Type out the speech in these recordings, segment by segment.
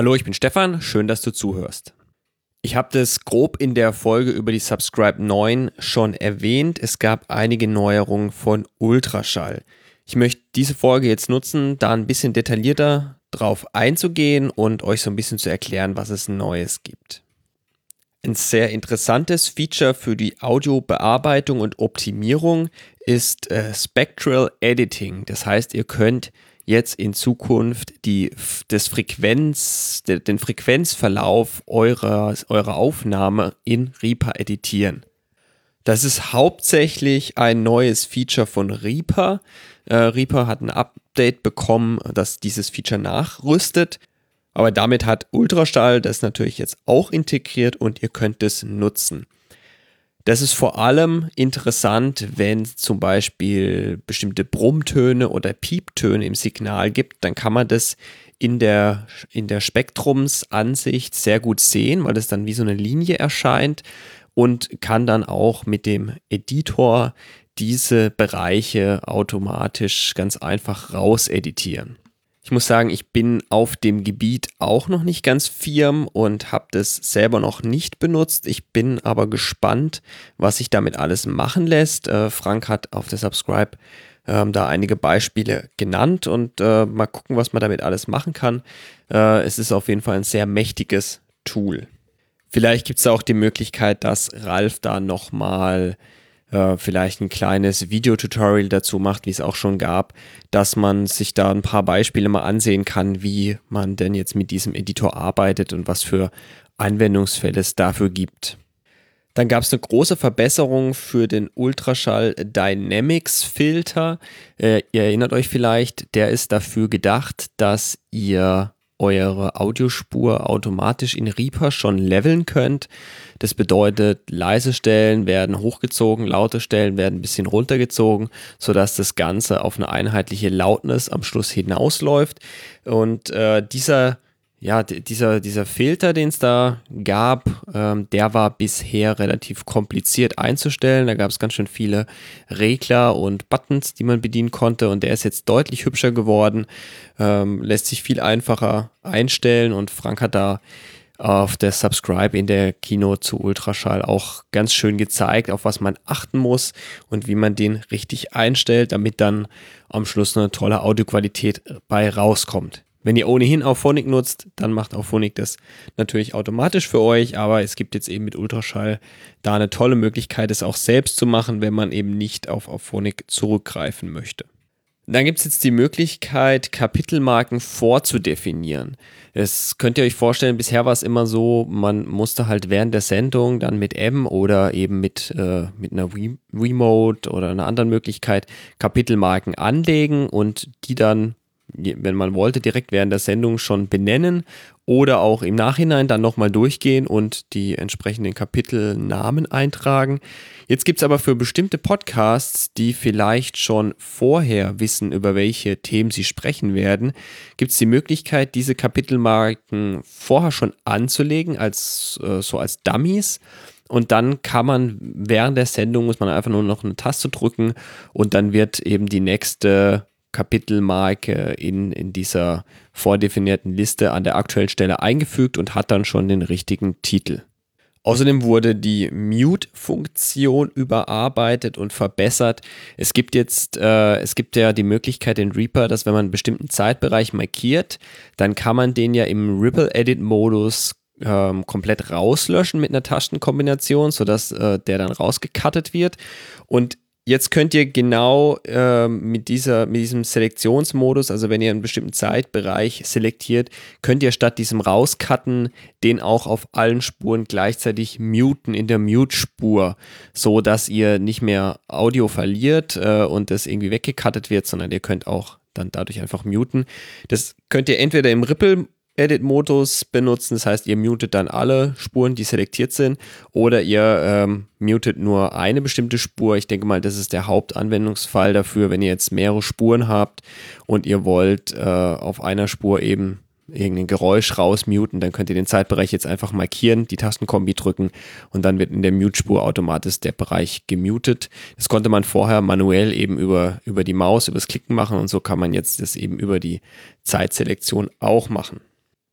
Hallo, ich bin Stefan, schön, dass du zuhörst. Ich habe das grob in der Folge über die Subscribe 9 schon erwähnt. Es gab einige Neuerungen von Ultraschall. Ich möchte diese Folge jetzt nutzen, da ein bisschen detaillierter drauf einzugehen und euch so ein bisschen zu erklären, was es Neues gibt. Ein sehr interessantes Feature für die Audiobearbeitung und Optimierung ist äh, Spectral Editing. Das heißt, ihr könnt jetzt in Zukunft die, das Frequenz, den Frequenzverlauf eurer, eurer Aufnahme in Reaper editieren. Das ist hauptsächlich ein neues Feature von Reaper. Äh, Reaper hat ein Update bekommen, das dieses Feature nachrüstet. Aber damit hat Ultraschall das natürlich jetzt auch integriert und ihr könnt es nutzen. Das ist vor allem interessant, wenn es zum Beispiel bestimmte Brummtöne oder Pieptöne im Signal gibt, dann kann man das in der, in der Spektrumsansicht sehr gut sehen, weil das dann wie so eine Linie erscheint und kann dann auch mit dem Editor diese Bereiche automatisch ganz einfach rauseditieren. Ich muss sagen, ich bin auf dem Gebiet auch noch nicht ganz firm und habe das selber noch nicht benutzt. Ich bin aber gespannt, was sich damit alles machen lässt. Äh, Frank hat auf der Subscribe ähm, da einige Beispiele genannt und äh, mal gucken, was man damit alles machen kann. Äh, es ist auf jeden Fall ein sehr mächtiges Tool. Vielleicht gibt es auch die Möglichkeit, dass Ralf da nochmal äh, vielleicht ein kleines Videotutorial dazu macht, wie es auch schon gab, dass man sich da ein paar Beispiele mal ansehen kann, wie man denn jetzt mit diesem Editor arbeitet und was für Anwendungsfälle es dafür gibt. Dann gab es eine große Verbesserung für den Ultraschall Dynamics Filter. Äh, ihr erinnert euch vielleicht, der ist dafür gedacht, dass ihr eure Audiospur automatisch in Reaper schon leveln könnt. Das bedeutet, leise Stellen werden hochgezogen, laute Stellen werden ein bisschen runtergezogen, sodass das Ganze auf eine einheitliche Lautness am Schluss hinausläuft. Und äh, dieser ja, dieser, dieser Filter, den es da gab, ähm, der war bisher relativ kompliziert einzustellen. Da gab es ganz schön viele Regler und Buttons, die man bedienen konnte. Und der ist jetzt deutlich hübscher geworden, ähm, lässt sich viel einfacher einstellen. Und Frank hat da auf der Subscribe in der Kino zu Ultraschall auch ganz schön gezeigt, auf was man achten muss und wie man den richtig einstellt, damit dann am Schluss eine tolle Audioqualität bei rauskommt. Wenn ihr ohnehin Auphonic nutzt, dann macht Auphonic das natürlich automatisch für euch, aber es gibt jetzt eben mit Ultraschall da eine tolle Möglichkeit, es auch selbst zu machen, wenn man eben nicht auf Auphonic zurückgreifen möchte. Dann gibt es jetzt die Möglichkeit, Kapitelmarken vorzudefinieren. Das könnt ihr euch vorstellen, bisher war es immer so, man musste halt während der Sendung dann mit M oder eben mit, äh, mit einer Remote oder einer anderen Möglichkeit Kapitelmarken anlegen und die dann wenn man wollte, direkt während der Sendung schon benennen oder auch im Nachhinein dann nochmal durchgehen und die entsprechenden Kapitelnamen eintragen. Jetzt gibt es aber für bestimmte Podcasts, die vielleicht schon vorher wissen, über welche Themen sie sprechen werden, gibt es die Möglichkeit, diese Kapitelmarken vorher schon anzulegen, als äh, so als Dummies. Und dann kann man während der Sendung, muss man einfach nur noch eine Taste drücken und dann wird eben die nächste Kapitelmarke in, in dieser vordefinierten Liste an der aktuellen Stelle eingefügt und hat dann schon den richtigen Titel. Außerdem wurde die Mute-Funktion überarbeitet und verbessert. Es gibt jetzt, äh, es gibt ja die Möglichkeit in Reaper, dass wenn man einen bestimmten Zeitbereich markiert, dann kann man den ja im Ripple-Edit-Modus ähm, komplett rauslöschen mit einer Tastenkombination, sodass äh, der dann rausgecuttet wird. Und Jetzt könnt ihr genau äh, mit, dieser, mit diesem Selektionsmodus, also wenn ihr einen bestimmten Zeitbereich selektiert, könnt ihr statt diesem Rauscutten den auch auf allen Spuren gleichzeitig muten in der Mute-Spur, so dass ihr nicht mehr Audio verliert äh, und das irgendwie weggecuttet wird, sondern ihr könnt auch dann dadurch einfach muten. Das könnt ihr entweder im Ripple Edit-Modus benutzen. Das heißt, ihr mutet dann alle Spuren, die selektiert sind, oder ihr ähm, mutet nur eine bestimmte Spur. Ich denke mal, das ist der Hauptanwendungsfall dafür, wenn ihr jetzt mehrere Spuren habt und ihr wollt äh, auf einer Spur eben irgendein Geräusch rausmuten, dann könnt ihr den Zeitbereich jetzt einfach markieren, die Tastenkombi drücken und dann wird in der Mute-Spur automatisch der Bereich gemutet. Das konnte man vorher manuell eben über, über die Maus, über das Klicken machen und so kann man jetzt das eben über die Zeitselektion auch machen.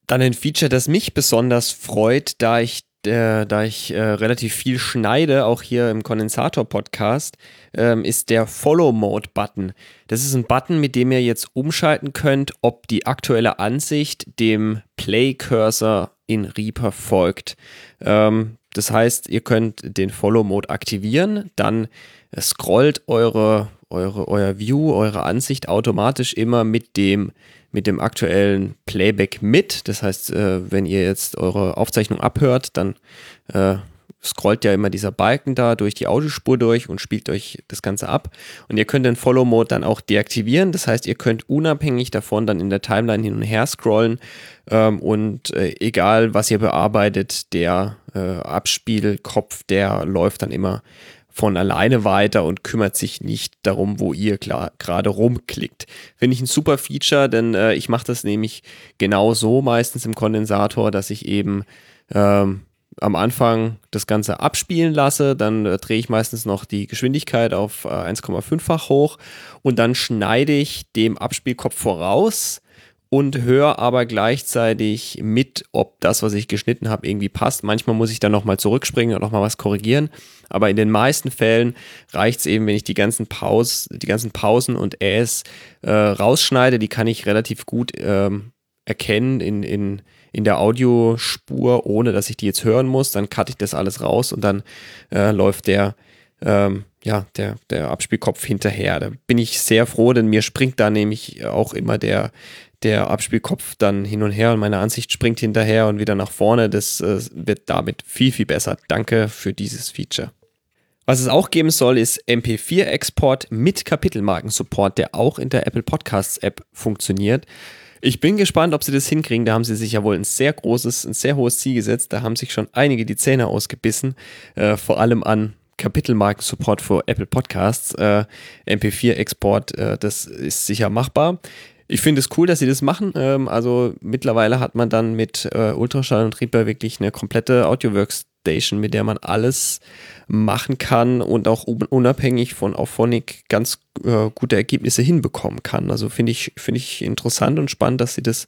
Dann ein Feature, das mich besonders freut, da ich äh, da ich äh, relativ viel schneide, auch hier im Kondensator-Podcast, ähm, ist der Follow-Mode-Button. Das ist ein Button, mit dem ihr jetzt umschalten könnt, ob die aktuelle Ansicht dem Play-Cursor in Reaper folgt. Ähm, das heißt, ihr könnt den Follow-Mode aktivieren, dann scrollt eure, eure, euer View, eure Ansicht automatisch immer mit dem mit dem aktuellen Playback mit. Das heißt, äh, wenn ihr jetzt eure Aufzeichnung abhört, dann äh, scrollt ja immer dieser Balken da durch die Audiospur durch und spielt euch das Ganze ab. Und ihr könnt den Follow-Mode dann auch deaktivieren. Das heißt, ihr könnt unabhängig davon dann in der Timeline hin und her scrollen ähm, und äh, egal, was ihr bearbeitet, der äh, Abspielkopf, der läuft dann immer von alleine weiter und kümmert sich nicht darum, wo ihr gerade rumklickt. Finde ich ein super Feature, denn äh, ich mache das nämlich genau so meistens im Kondensator, dass ich eben ähm, am Anfang das Ganze abspielen lasse, dann äh, drehe ich meistens noch die Geschwindigkeit auf äh, 1,5-fach hoch und dann schneide ich dem Abspielkopf voraus und höre aber gleichzeitig mit, ob das, was ich geschnitten habe, irgendwie passt. Manchmal muss ich dann nochmal zurückspringen und nochmal was korrigieren. Aber in den meisten Fällen reicht es eben, wenn ich die ganzen, Paus, die ganzen Pausen und Äs äh, rausschneide. Die kann ich relativ gut ähm, erkennen in, in, in der Audiospur, ohne dass ich die jetzt hören muss. Dann cutte ich das alles raus und dann äh, läuft der ähm, ja, der, der Abspielkopf hinterher. Da bin ich sehr froh, denn mir springt da nämlich auch immer der, der Abspielkopf dann hin und her und meine Ansicht springt hinterher und wieder nach vorne. Das äh, wird damit viel, viel besser. Danke für dieses Feature. Was es auch geben soll, ist MP4-Export mit Kapitelmarken-Support, der auch in der Apple Podcasts-App funktioniert. Ich bin gespannt, ob sie das hinkriegen. Da haben sie sich ja wohl ein sehr großes, ein sehr hohes Ziel gesetzt. Da haben sich schon einige die Zähne ausgebissen, äh, vor allem an Kapitelmarken-Support für Apple Podcasts. Äh, MP4-Export, äh, das ist sicher machbar. Ich finde es cool, dass sie das machen. Ähm, also mittlerweile hat man dann mit äh, Ultraschall und Reaper wirklich eine komplette Audio-Workstation, mit der man alles machen kann und auch unabhängig von Auphonic ganz äh, gute Ergebnisse hinbekommen kann. Also finde ich, finde ich interessant und spannend, dass sie das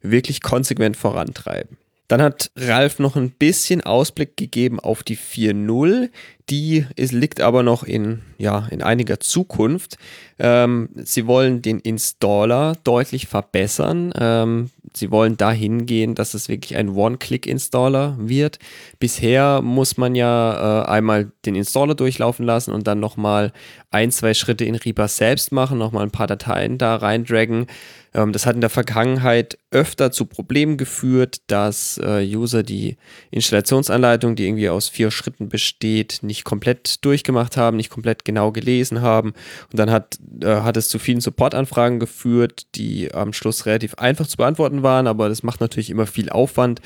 wirklich konsequent vorantreiben. Dann hat Ralf noch ein bisschen Ausblick gegeben auf die 4.0. Die ist, liegt aber noch in, ja, in einiger Zukunft. Ähm, sie wollen den Installer deutlich verbessern. Ähm, sie wollen dahin gehen, dass es wirklich ein One-Click-Installer wird. Bisher muss man ja äh, einmal den Installer durchlaufen lassen und dann nochmal ein, zwei Schritte in Reaper selbst machen, nochmal ein paar Dateien da reindragen. Ähm, das hat in der Vergangenheit öfter zu Problemen geführt, dass äh, User die Installationsanleitung, die irgendwie aus vier Schritten besteht, nicht komplett durchgemacht haben, nicht komplett genau gelesen haben. Und dann hat, äh, hat es zu vielen Supportanfragen geführt, die am Schluss relativ einfach zu beantworten waren, aber das macht natürlich immer viel Aufwand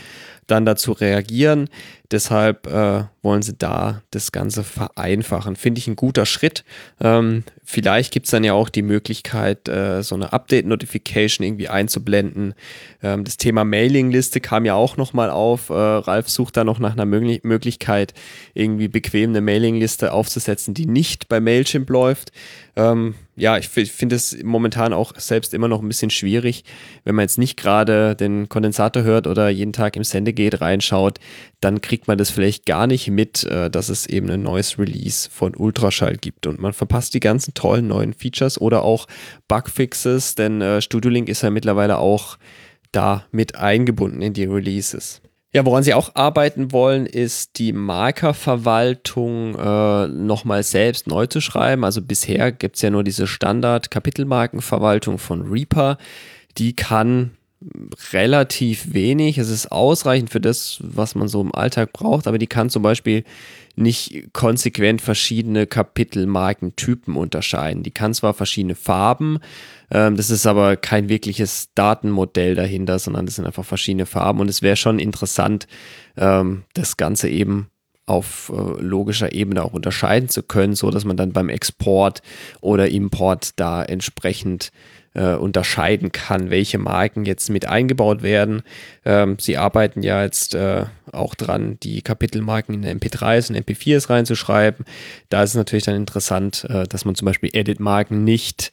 dann dazu reagieren. Deshalb äh, wollen sie da das Ganze vereinfachen. Finde ich ein guter Schritt. Ähm, vielleicht gibt es dann ja auch die Möglichkeit, äh, so eine Update-Notification irgendwie einzublenden. Ähm, das Thema Mailingliste kam ja auch nochmal auf. Äh, Ralf sucht da noch nach einer Möglich Möglichkeit, irgendwie bequem eine Mailingliste aufzusetzen, die nicht bei Mailchimp läuft. Ähm, ja, ich finde es momentan auch selbst immer noch ein bisschen schwierig, wenn man jetzt nicht gerade den Kondensator hört oder jeden Tag im Sendegate reinschaut, dann kriegt man das vielleicht gar nicht mit, äh, dass es eben ein neues Release von Ultraschall gibt und man verpasst die ganzen tollen neuen Features oder auch Bugfixes, denn äh, Studio Link ist ja mittlerweile auch da mit eingebunden in die Releases. Ja, woran sie auch arbeiten wollen, ist die Markerverwaltung äh, nochmal selbst neu zu schreiben. Also bisher gibt es ja nur diese Standard-Kapitelmarkenverwaltung von Reaper. Die kann relativ wenig. Es ist ausreichend für das, was man so im Alltag braucht, aber die kann zum Beispiel nicht konsequent verschiedene Kapitelmarkentypen unterscheiden. Die kann zwar verschiedene Farben, ähm, das ist aber kein wirkliches Datenmodell dahinter, sondern das sind einfach verschiedene Farben und es wäre schon interessant, ähm, das Ganze eben auf äh, logischer Ebene auch unterscheiden zu können, so dass man dann beim Export oder Import da entsprechend äh, unterscheiden kann, welche Marken jetzt mit eingebaut werden. Ähm, sie arbeiten ja jetzt äh, auch dran, die Kapitelmarken in MP3s und MP4s reinzuschreiben. Da ist es natürlich dann interessant, äh, dass man zum Beispiel Edit-Marken nicht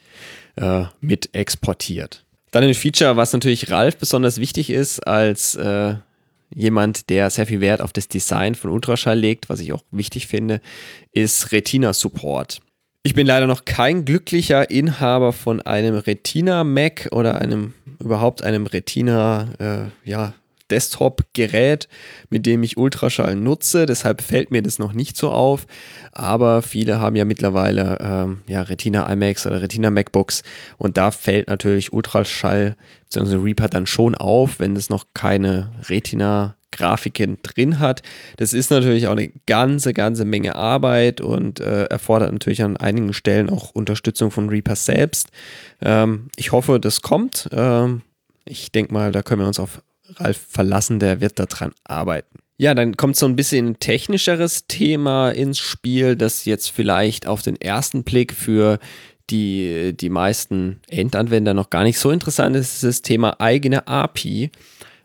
äh, mit exportiert. Dann ein Feature, was natürlich Ralf besonders wichtig ist als äh, jemand, der sehr viel Wert auf das Design von Ultraschall legt, was ich auch wichtig finde, ist Retina Support. Ich bin leider noch kein glücklicher Inhaber von einem Retina Mac oder einem überhaupt einem Retina äh, ja, Desktop-Gerät, mit dem ich Ultraschall nutze. Deshalb fällt mir das noch nicht so auf. Aber viele haben ja mittlerweile ähm, ja, Retina iMacs oder Retina MacBooks und da fällt natürlich Ultraschall bzw. Reaper dann schon auf, wenn es noch keine Retina Grafiken drin hat. Das ist natürlich auch eine ganze, ganze Menge Arbeit und äh, erfordert natürlich an einigen Stellen auch Unterstützung von Reaper selbst. Ähm, ich hoffe, das kommt. Ähm, ich denke mal, da können wir uns auf Ralf verlassen, der wird daran arbeiten. Ja, dann kommt so ein bisschen ein technischeres Thema ins Spiel, das jetzt vielleicht auf den ersten Blick für die, die meisten Endanwender noch gar nicht so interessant ist, ist das Thema eigene API.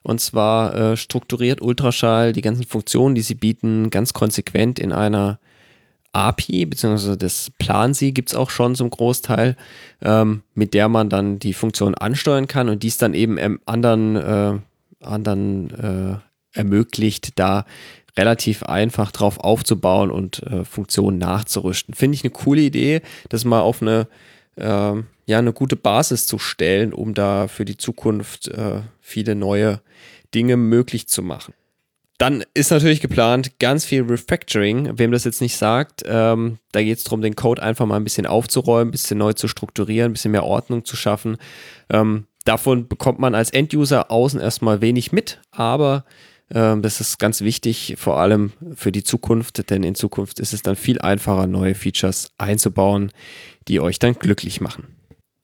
Und zwar äh, strukturiert Ultraschall die ganzen Funktionen, die sie bieten, ganz konsequent in einer API, beziehungsweise das planen sie, gibt es auch schon zum Großteil, ähm, mit der man dann die Funktion ansteuern kann und dies dann eben anderen, äh, anderen äh, ermöglicht, da relativ einfach drauf aufzubauen und äh, Funktionen nachzurüsten. Finde ich eine coole Idee, das mal auf eine ja eine gute Basis zu stellen, um da für die Zukunft äh, viele neue Dinge möglich zu machen. Dann ist natürlich geplant ganz viel Refactoring. Wem das jetzt nicht sagt, ähm, da geht es darum, den Code einfach mal ein bisschen aufzuräumen, ein bisschen neu zu strukturieren, ein bisschen mehr Ordnung zu schaffen. Ähm, davon bekommt man als Enduser außen erstmal wenig mit, aber ähm, das ist ganz wichtig, vor allem für die Zukunft, denn in Zukunft ist es dann viel einfacher, neue Features einzubauen, die euch dann glücklich machen.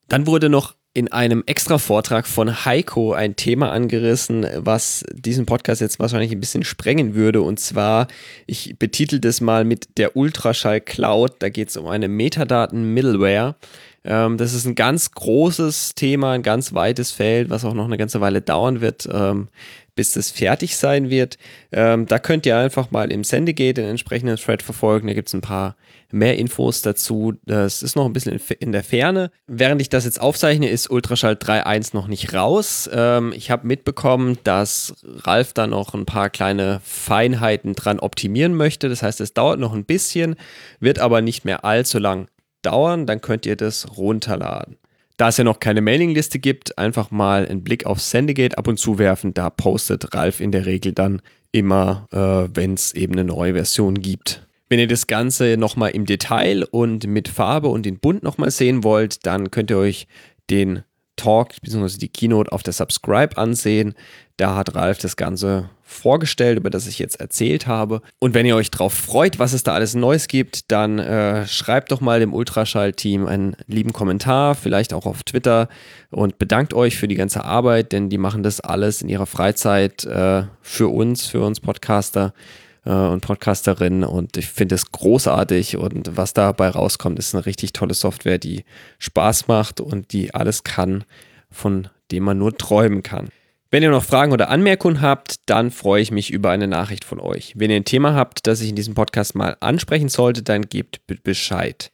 Dann wurde noch in einem extra Vortrag von Heiko ein Thema angerissen, was diesen Podcast jetzt wahrscheinlich ein bisschen sprengen würde. Und zwar, ich betitel das mal mit der Ultraschall Cloud. Da geht es um eine Metadaten-Middleware. Ähm, das ist ein ganz großes Thema, ein ganz weites Feld, was auch noch eine ganze Weile dauern wird. Ähm, bis das fertig sein wird. Ähm, da könnt ihr einfach mal im Sendegate den entsprechenden Thread verfolgen. Da gibt es ein paar mehr Infos dazu. Das ist noch ein bisschen in der Ferne. Während ich das jetzt aufzeichne, ist Ultraschall 3.1 noch nicht raus. Ähm, ich habe mitbekommen, dass Ralf da noch ein paar kleine Feinheiten dran optimieren möchte. Das heißt, es dauert noch ein bisschen, wird aber nicht mehr allzu lang dauern. Dann könnt ihr das runterladen. Da es ja noch keine Mailingliste gibt, einfach mal einen Blick auf Sendegate ab und zu werfen. Da postet Ralf in der Regel dann immer, äh, wenn es eben eine neue Version gibt. Wenn ihr das Ganze nochmal im Detail und mit Farbe und in Bunt nochmal sehen wollt, dann könnt ihr euch den Talk bzw. die Keynote auf der Subscribe ansehen. Da hat Ralf das Ganze vorgestellt, über das ich jetzt erzählt habe. Und wenn ihr euch darauf freut, was es da alles Neues gibt, dann äh, schreibt doch mal dem Ultraschall-Team einen lieben Kommentar, vielleicht auch auf Twitter und bedankt euch für die ganze Arbeit, denn die machen das alles in ihrer Freizeit äh, für uns, für uns Podcaster äh, und Podcasterinnen und ich finde es großartig und was dabei rauskommt, ist eine richtig tolle Software, die Spaß macht und die alles kann, von dem man nur träumen kann. Wenn ihr noch Fragen oder Anmerkungen habt, dann freue ich mich über eine Nachricht von euch. Wenn ihr ein Thema habt, das ich in diesem Podcast mal ansprechen sollte, dann gebt Bescheid.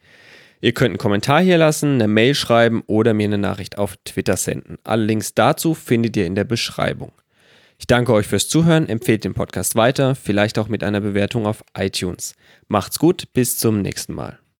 Ihr könnt einen Kommentar hier lassen, eine Mail schreiben oder mir eine Nachricht auf Twitter senden. Alle Links dazu findet ihr in der Beschreibung. Ich danke euch fürs Zuhören, empfehlt den Podcast weiter, vielleicht auch mit einer Bewertung auf iTunes. Macht's gut, bis zum nächsten Mal.